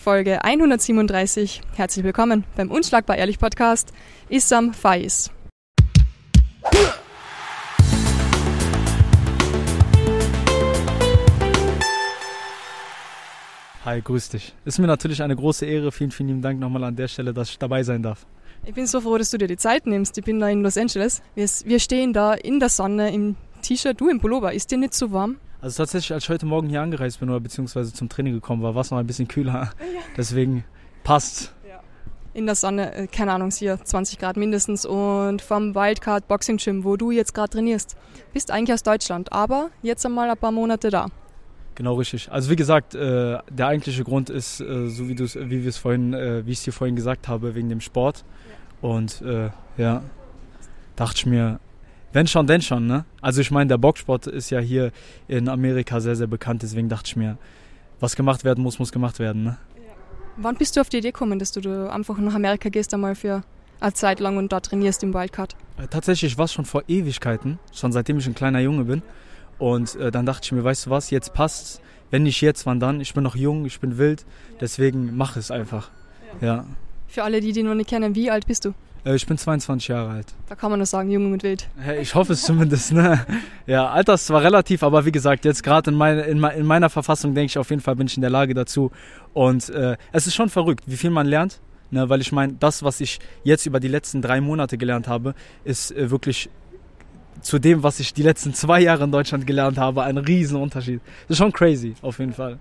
Folge 137. Herzlich willkommen beim Unschlagbar Ehrlich Podcast. Issam Faiz. Hi, grüß dich. Ist mir natürlich eine große Ehre. Vielen, vielen lieben Dank nochmal an der Stelle, dass ich dabei sein darf. Ich bin so froh, dass du dir die Zeit nimmst. Ich bin da in Los Angeles. Wir, wir stehen da in der Sonne im T-Shirt, du im Pullover. Ist dir nicht zu so warm? Also tatsächlich, als ich heute Morgen hier angereist bin oder beziehungsweise zum Training gekommen war, war es noch ein bisschen kühler. Ja. Deswegen passt. Ja. In der Sonne, äh, keine Ahnung, hier 20 Grad mindestens und vom Wildcard Boxing Gym, wo du jetzt gerade trainierst. Bist eigentlich aus Deutschland, aber jetzt einmal ein paar Monate da. Genau richtig. Also wie gesagt, äh, der eigentliche Grund ist, äh, so wie du wie wir es vorhin, wie ich es dir vorhin gesagt habe, wegen dem Sport. Und ja, dachte ich mir, wenn schon, denn schon. Ne? Also ich meine, der Boxsport ist ja hier in Amerika sehr, sehr bekannt. Deswegen dachte ich mir, was gemacht werden muss, muss gemacht werden. Ne? Ja. Wann bist du auf die Idee gekommen, dass du einfach nach Amerika gehst, einmal für eine Zeit lang und dort trainierst im Wildcard? Äh, tatsächlich war es schon vor Ewigkeiten, schon seitdem ich ein kleiner Junge bin. Und äh, dann dachte ich mir, weißt du was, jetzt passt. Wenn nicht jetzt, wann dann? Ich bin noch jung, ich bin wild, deswegen mach es einfach. Ja. ja. Für alle, die dich noch nicht kennen, wie alt bist du? Äh, ich bin 22 Jahre alt. Da kann man nur sagen, jung und wild. Ich hoffe es zumindest. Ne? Ja, Alter ist zwar relativ, aber wie gesagt, jetzt gerade in, meine, in, in, meiner Verfassung denke ich auf jeden Fall bin ich in der Lage dazu. Und äh, es ist schon verrückt, wie viel man lernt. Ne? Weil ich meine, das, was ich jetzt über die letzten drei Monate gelernt habe, ist äh, wirklich zu dem, was ich die letzten zwei Jahre in Deutschland gelernt habe, ein Riesenunterschied. Das ist schon crazy, auf jeden Fall.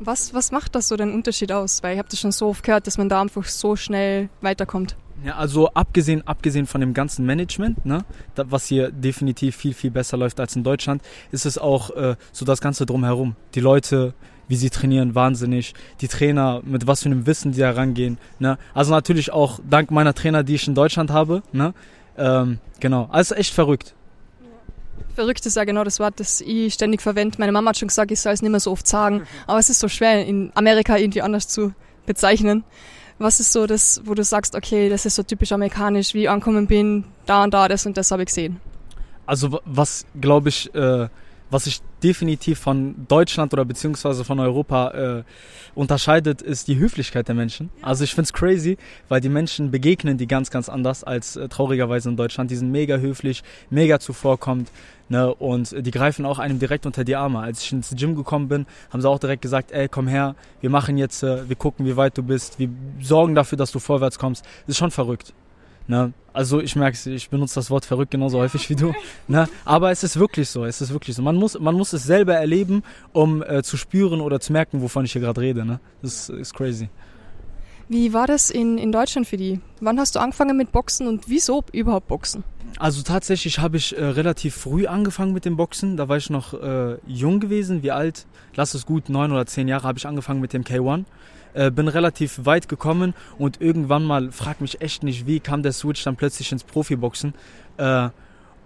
Was, was macht das so den Unterschied aus? Weil ich habe das schon so oft gehört, dass man da einfach so schnell weiterkommt. Ja, also abgesehen, abgesehen von dem ganzen Management, ne, was hier definitiv viel, viel besser läuft als in Deutschland, ist es auch äh, so das Ganze drumherum. Die Leute, wie sie trainieren, wahnsinnig. Die Trainer, mit was für einem Wissen die da rangehen. Ne? Also natürlich auch dank meiner Trainer, die ich in Deutschland habe. Ne? Ähm, genau, also echt verrückt verrückt ist ja genau das Wort, das ich ständig verwende. Meine Mama hat schon gesagt, ich soll es nicht mehr so oft sagen, aber es ist so schwer in Amerika irgendwie anders zu bezeichnen. Was ist so das, wo du sagst, okay, das ist so typisch amerikanisch, wie ich angekommen bin, da und da, das und das habe ich gesehen? Also was, glaube ich, äh, was sich definitiv von Deutschland oder beziehungsweise von Europa äh, unterscheidet, ist die Höflichkeit der Menschen. Also ich find's crazy, weil die Menschen begegnen die ganz, ganz anders als äh, traurigerweise in Deutschland. Die sind mega höflich, mega zuvorkommend. Ne, und die greifen auch einem direkt unter die Arme. Als ich ins Gym gekommen bin, haben sie auch direkt gesagt, ey, komm her, wir machen jetzt, äh, wir gucken, wie weit du bist, wir sorgen dafür, dass du vorwärts kommst. Das ist schon verrückt. Ne? Also ich merke ich benutze das Wort verrückt genauso häufig wie du. Ne? Aber es ist wirklich so, es ist wirklich so. Man muss, man muss es selber erleben, um äh, zu spüren oder zu merken, wovon ich hier gerade rede. Ne? Das ist crazy. Wie war das in, in Deutschland für die? Wann hast du angefangen mit Boxen und wieso überhaupt Boxen? Also tatsächlich habe ich äh, relativ früh angefangen mit dem Boxen. Da war ich noch äh, jung gewesen. Wie alt? Lass es gut, neun oder zehn Jahre habe ich angefangen mit dem K1 äh, bin relativ weit gekommen und irgendwann mal, frag mich echt nicht, wie kam der Switch dann plötzlich ins Profiboxen. Äh,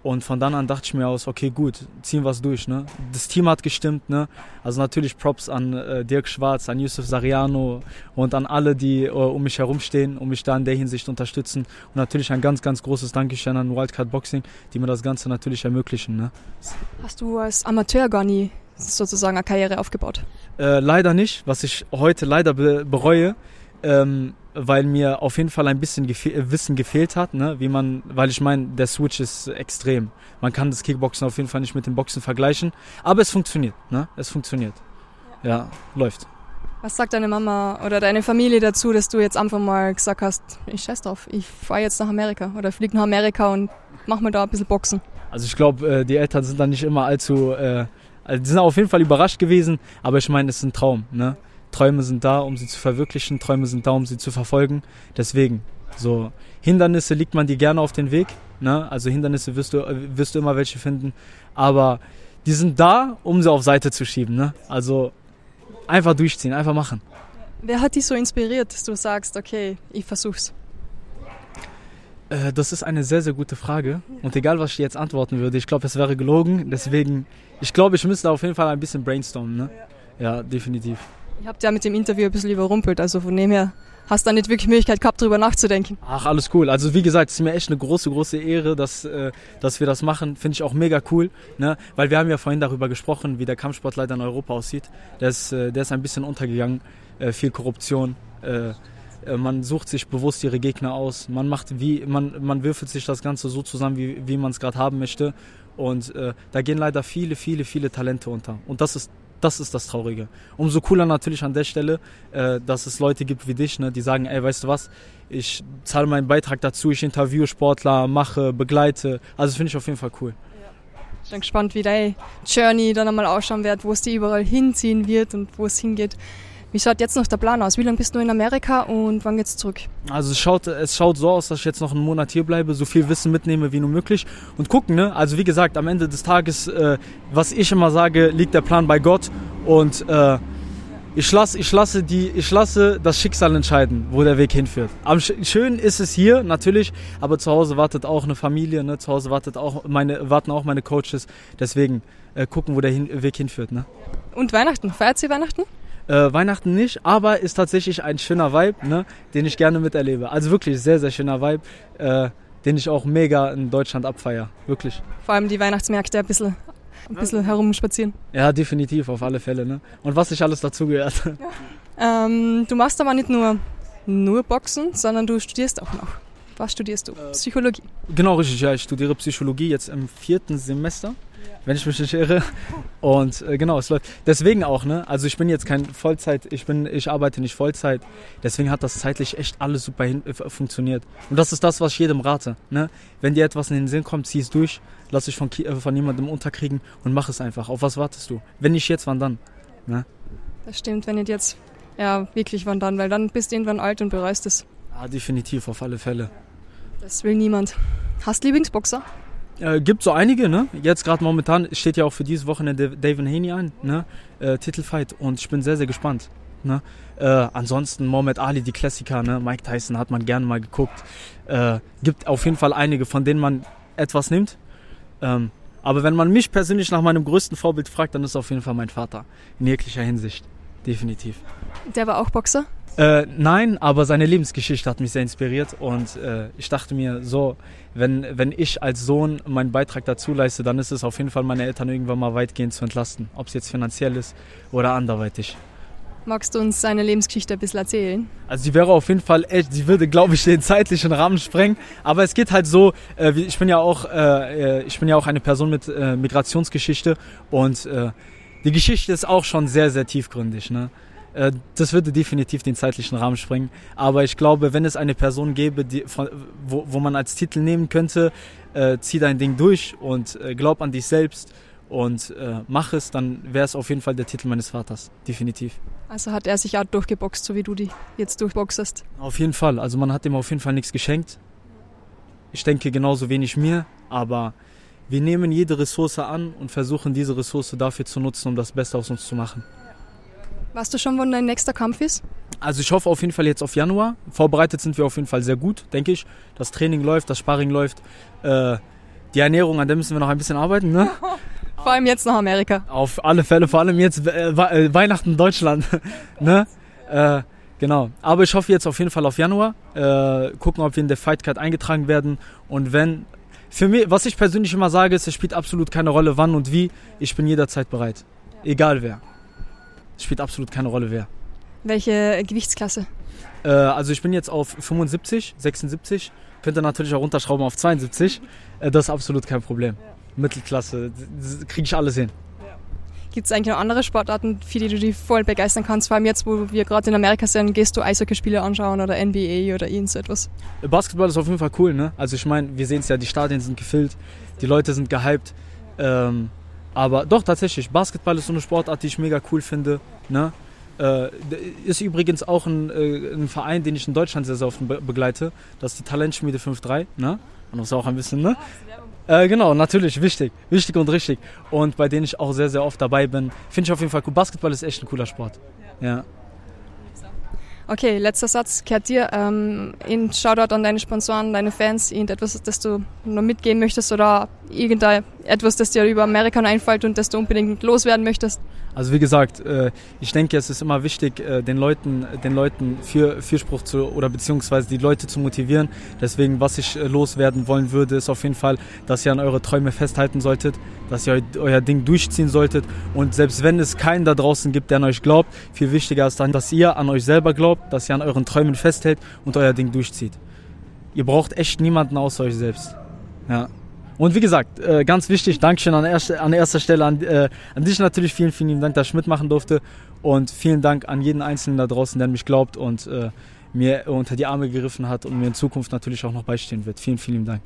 und von dann an dachte ich mir aus, okay, gut, ziehen wir es durch. Ne? Das Team hat gestimmt. Ne? Also natürlich Props an äh, Dirk Schwarz, an Yusuf Sariano und an alle, die äh, um mich herum stehen, um mich da in der Hinsicht unterstützen. Und natürlich ein ganz, ganz großes Dankeschön an Wildcard Boxing, die mir das Ganze natürlich ermöglichen. Ne? Hast du als Amateur gar nie sozusagen eine Karriere aufgebaut? Äh, leider nicht, was ich heute leider be bereue, ähm, weil mir auf jeden Fall ein bisschen gefe äh, Wissen gefehlt hat, ne? wie man, weil ich meine, der Switch ist extrem. Man kann das Kickboxen auf jeden Fall nicht mit dem Boxen vergleichen, aber es funktioniert, ne? Es funktioniert. Ja, ja läuft. Was sagt deine Mama oder deine Familie dazu, dass du jetzt einfach mal gesagt hast, ich scheiß drauf, ich fahre jetzt nach Amerika oder fliege nach Amerika und mach mir da ein bisschen Boxen? Also ich glaube, äh, die Eltern sind da nicht immer allzu äh, also die sind auf jeden Fall überrascht gewesen, aber ich meine, es ist ein Traum. Ne? Träume sind da, um sie zu verwirklichen, Träume sind da, um sie zu verfolgen. Deswegen, so Hindernisse liegt man dir gerne auf den Weg. Ne? Also Hindernisse wirst du, wirst du immer welche finden. Aber die sind da, um sie auf Seite zu schieben. Ne? Also einfach durchziehen, einfach machen. Wer hat dich so inspiriert, dass du sagst, okay, ich versuch's? Äh, das ist eine sehr, sehr gute Frage. Und egal, was ich jetzt antworten würde, ich glaube, es wäre gelogen. Deswegen, ich glaube, ich müsste auf jeden Fall ein bisschen brainstormen. Ne? Ja, definitiv. Ihr habt ja mit dem Interview ein bisschen überrumpelt, also von dem her hast du da nicht wirklich Möglichkeit gehabt, darüber nachzudenken. Ach, alles cool. Also wie gesagt, es ist mir echt eine große, große Ehre, dass, äh, dass wir das machen. Finde ich auch mega cool, ne? weil wir haben ja vorhin darüber gesprochen, wie der Kampfsport leider in Europa aussieht. Der ist, äh, der ist ein bisschen untergegangen. äh, viel Korruption. Äh, äh, man sucht sich bewusst ihre Gegner aus. Man macht wie, man, man würfelt sich das Ganze so zusammen, wie, wie man es gerade haben möchte. Und äh, da gehen leider viele, viele, viele Talente unter. Und das ist das ist das Traurige. Umso cooler natürlich an der Stelle, äh, dass es Leute gibt wie dich, ne, die sagen, ey, weißt du was, ich zahle meinen Beitrag dazu, ich interviewe Sportler, mache, begleite. Also finde ich auf jeden Fall cool. Ich bin gespannt, wie deine Journey dann einmal ausschauen wird, wo es dir überall hinziehen wird und wo es hingeht. Wie schaut jetzt noch der Plan aus? Wie lange bist du in Amerika und wann geht's zurück? Also es schaut, es schaut so aus, dass ich jetzt noch einen Monat hier bleibe, so viel Wissen mitnehme wie nur möglich und gucken. Ne? Also wie gesagt, am Ende des Tages, äh, was ich immer sage, liegt der Plan bei Gott und äh, ich lasse, ich, lasse die, ich lasse das Schicksal entscheiden, wo der Weg hinführt. Am schön ist es hier natürlich, aber zu Hause wartet auch eine Familie, ne? zu Hause wartet auch meine, warten auch meine Coaches. Deswegen äh, gucken, wo der hin, Weg hinführt. Ne? Und Weihnachten, feiert sie Weihnachten? Äh, Weihnachten nicht, aber ist tatsächlich ein schöner Vibe, ne, den ich gerne miterlebe. Also wirklich sehr, sehr schöner Vibe, äh, den ich auch mega in Deutschland abfeier. Wirklich. Vor allem die Weihnachtsmärkte ein bisschen, ein bisschen herumspazieren. Ja, definitiv, auf alle Fälle. Ne? Und was sich alles dazugehört. Ja. Ähm, du machst aber nicht nur, nur Boxen, sondern du studierst auch noch. Was studierst du? Äh, Psychologie. Genau, richtig. Ja, ich studiere Psychologie jetzt im vierten Semester wenn ich mich nicht irre. Und äh, genau, es läuft. Deswegen auch, ne? Also ich bin jetzt kein Vollzeit, ich bin, ich arbeite nicht Vollzeit. Deswegen hat das zeitlich echt alles super hin, äh, funktioniert. Und das ist das, was ich jedem rate. Ne? Wenn dir etwas in den Sinn kommt, zieh es durch, lass dich von, äh, von jemandem unterkriegen und mach es einfach. Auf was wartest du? Wenn nicht jetzt, wann dann? Ne? Das stimmt, wenn nicht jetzt, ja, wirklich wann dann, weil dann bist du irgendwann alt und bereust es. Ja, definitiv, auf alle Fälle. Das will niemand. Hast Lieblingsboxer? Äh, gibt so einige, ne? Jetzt gerade momentan steht ja auch für dieses Wochenende David Haney ein, ne? Äh, Titelfight und ich bin sehr, sehr gespannt. Ne? Äh, ansonsten Mohamed Ali, die Klassiker, ne? Mike Tyson hat man gerne mal geguckt. Äh, gibt auf jeden Fall einige, von denen man etwas nimmt. Ähm, aber wenn man mich persönlich nach meinem größten Vorbild fragt, dann ist es auf jeden Fall mein Vater. In jeglicher Hinsicht. Definitiv. Der war auch Boxer? Äh, nein, aber seine Lebensgeschichte hat mich sehr inspiriert und äh, ich dachte mir so, wenn, wenn ich als Sohn meinen Beitrag dazu leiste, dann ist es auf jeden Fall meine Eltern irgendwann mal weitgehend zu entlasten, ob es jetzt finanziell ist oder anderweitig. Magst du uns seine Lebensgeschichte ein bisschen erzählen? Also sie wäre auf jeden Fall echt, sie würde, glaube ich, den zeitlichen Rahmen sprengen. Aber es geht halt so, äh, ich bin ja auch, äh, äh, ich bin ja auch eine Person mit äh, Migrationsgeschichte und äh, die Geschichte ist auch schon sehr, sehr tiefgründig. Ne? Äh, das würde definitiv den zeitlichen Rahmen sprengen. Aber ich glaube, wenn es eine Person gäbe, die, wo, wo man als Titel nehmen könnte, äh, zieh dein Ding durch und äh, glaub an dich selbst und äh, mach es, dann wäre es auf jeden Fall der Titel meines Vaters. Definitiv. Also hat er sich auch durchgeboxt, so wie du die jetzt durchboxest? Auf jeden Fall. Also man hat ihm auf jeden Fall nichts geschenkt. Ich denke genauso wenig mir, aber wir nehmen jede Ressource an und versuchen diese Ressource dafür zu nutzen, um das Beste aus uns zu machen. Weißt du schon, wann dein nächster Kampf ist? Also ich hoffe auf jeden Fall jetzt auf Januar. Vorbereitet sind wir auf jeden Fall sehr gut, denke ich. Das Training läuft, das Sparring läuft. Äh, die Ernährung, an der müssen wir noch ein bisschen arbeiten. Ne? vor allem jetzt nach Amerika. Auf alle Fälle, vor allem jetzt äh, äh Weihnachten in Deutschland. ne? Äh, genau. Aber ich hoffe jetzt auf jeden Fall auf Januar. Äh, gucken, ob wir in der Fight Card eingetragen werden. Und wenn, für mich, was ich persönlich immer sage, ist, es spielt absolut keine Rolle, wann und wie. Ich bin jederzeit bereit. Egal wer. Es spielt absolut keine Rolle, wer. Welche Gewichtsklasse? Äh, also ich bin jetzt auf 75, 76. Könnte natürlich auch runterschrauben auf 72. Äh, das ist absolut kein Problem. Ja. Mittelklasse, kriege ich alles hin. Gibt es eigentlich noch andere Sportarten, für die du dich voll begeistern kannst? Vor allem jetzt, wo wir gerade in Amerika sind, gehst du Eishockeyspiele anschauen oder NBA oder irgend so etwas? Basketball ist auf jeden Fall cool, ne? Also ich meine, wir sehen es ja, die Stadien sind gefüllt, die Leute sind gehypt. Ähm, aber doch, tatsächlich, Basketball ist so eine Sportart, die ich mega cool finde. Ne? Äh, ist übrigens auch ein, äh, ein, Verein, den ich in Deutschland sehr, sehr oft be begleite. Das ist die Talentschmiede 5-3. Ne? Das ist auch ein bisschen, ne? Äh, genau, natürlich, wichtig. Wichtig und richtig. Und bei denen ich auch sehr, sehr oft dabei bin. Finde ich auf jeden Fall cool. Basketball ist echt ein cooler Sport. ja. Okay, letzter Satz kehrt dir. Ähm, ein Shoutout an deine Sponsoren, deine Fans, irgendetwas, das du noch mitgeben möchtest oder irgendein, etwas, das dir über Amerika einfällt und das du unbedingt loswerden möchtest? Also wie gesagt, äh, ich denke, es ist immer wichtig, äh, den Leuten, den Leuten für Fürspruch zu oder beziehungsweise die Leute zu motivieren. Deswegen, was ich äh, loswerden wollen würde, ist auf jeden Fall, dass ihr an eure Träume festhalten solltet, dass ihr euer Ding durchziehen solltet und selbst wenn es keinen da draußen gibt, der an euch glaubt, viel wichtiger ist dann, dass ihr an euch selber glaubt, dass ihr an euren Träumen festhält und euer Ding durchzieht. Ihr braucht echt niemanden außer euch selbst. Ja. Und wie gesagt, äh, ganz wichtig, Dankeschön an, erste, an erster Stelle an, äh, an dich natürlich. Vielen, vielen Dank, dass ich mitmachen durfte. Und vielen Dank an jeden Einzelnen da draußen, der an mich glaubt und äh, mir unter die Arme gegriffen hat und mir in Zukunft natürlich auch noch beistehen wird. Vielen, vielen Dank.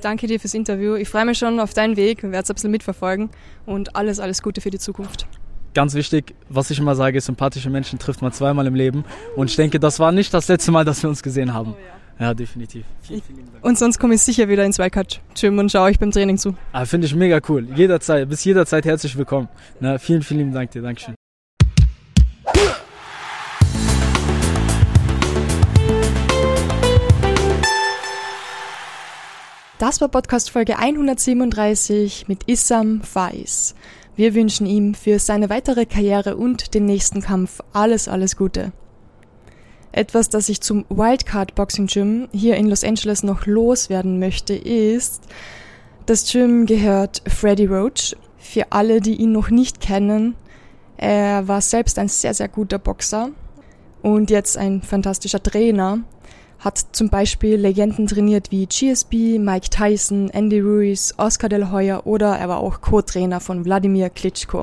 Danke dir fürs Interview. Ich freue mich schon auf deinen Weg, werde es ein bisschen mitverfolgen und alles, alles Gute für die Zukunft. Ganz wichtig, was ich immer sage, sympathische Menschen trifft man zweimal im Leben. Und ich denke, das war nicht das letzte Mal, dass wir uns gesehen haben. Oh ja. Ja, definitiv. Vielen, vielen Dank. Und sonst komme ich sicher wieder ins Wildcard Gym und schaue euch beim Training zu. Ah, Finde ich mega cool. Jederzeit, bis jederzeit herzlich willkommen. Na, vielen, vielen Dank dir. Dankeschön. Das war Podcast Folge 137 mit Issam Faiz. Wir wünschen ihm für seine weitere Karriere und den nächsten Kampf alles, alles Gute. Etwas, das ich zum Wildcard Boxing Gym hier in Los Angeles noch loswerden möchte, ist, das Gym gehört Freddie Roach. Für alle, die ihn noch nicht kennen, er war selbst ein sehr, sehr guter Boxer und jetzt ein fantastischer Trainer. Hat zum Beispiel Legenden trainiert wie GSP, Mike Tyson, Andy Ruiz, Oscar de la Hoya oder er war auch Co-Trainer von Wladimir Klitschko.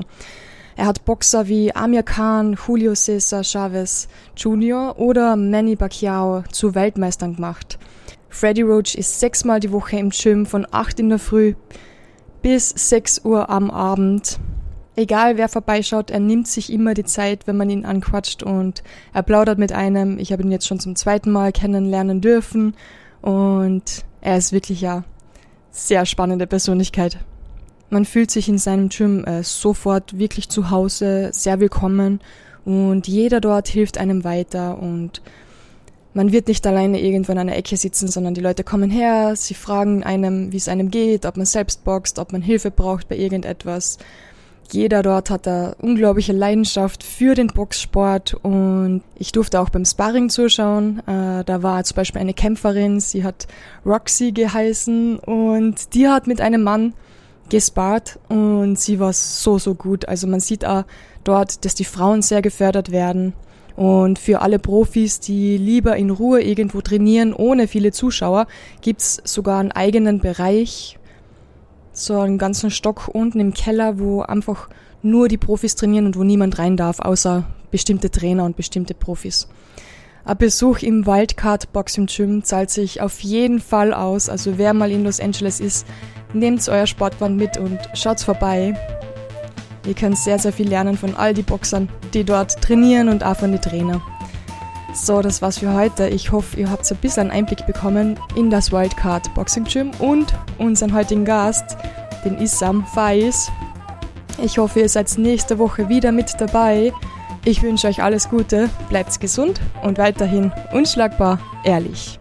Er hat Boxer wie Amir Khan, Julio Cesar Chavez Jr. oder Manny Pacquiao zu Weltmeistern gemacht. Freddie Roach ist sechsmal die Woche im Gym von 8 in der Früh bis 6 Uhr am Abend. Egal wer vorbeischaut, er nimmt sich immer die Zeit, wenn man ihn anquatscht und er plaudert mit einem. Ich habe ihn jetzt schon zum zweiten Mal kennenlernen dürfen und er ist wirklich ja sehr spannende Persönlichkeit. Man fühlt sich in seinem Gym äh, sofort wirklich zu Hause, sehr willkommen und jeder dort hilft einem weiter und man wird nicht alleine irgendwo in einer Ecke sitzen, sondern die Leute kommen her, sie fragen einem, wie es einem geht, ob man selbst boxt, ob man Hilfe braucht bei irgendetwas. Jeder dort hat eine unglaubliche Leidenschaft für den Boxsport und ich durfte auch beim Sparring zuschauen. Äh, da war zum Beispiel eine Kämpferin, sie hat Roxy geheißen und die hat mit einem Mann gespart und sie war so, so gut. Also man sieht auch dort, dass die Frauen sehr gefördert werden. Und für alle Profis, die lieber in Ruhe irgendwo trainieren, ohne viele Zuschauer, gibt's sogar einen eigenen Bereich, so einen ganzen Stock unten im Keller, wo einfach nur die Profis trainieren und wo niemand rein darf, außer bestimmte Trainer und bestimmte Profis. Ein Besuch im Wildcard Boxing Gym zahlt sich auf jeden Fall aus. Also wer mal in Los Angeles ist, nehmt euer Sportband mit und schaut vorbei. Ihr könnt sehr, sehr viel lernen von all die Boxern, die dort trainieren und auch von den Trainern. So, das war's für heute. Ich hoffe, ihr habt ein bisschen einen Einblick bekommen in das Wildcard Boxing Gym und unseren heutigen Gast, den Isam Faiz. Ich hoffe, ihr seid nächste Woche wieder mit dabei. Ich wünsche euch alles Gute, bleibt gesund und weiterhin unschlagbar ehrlich.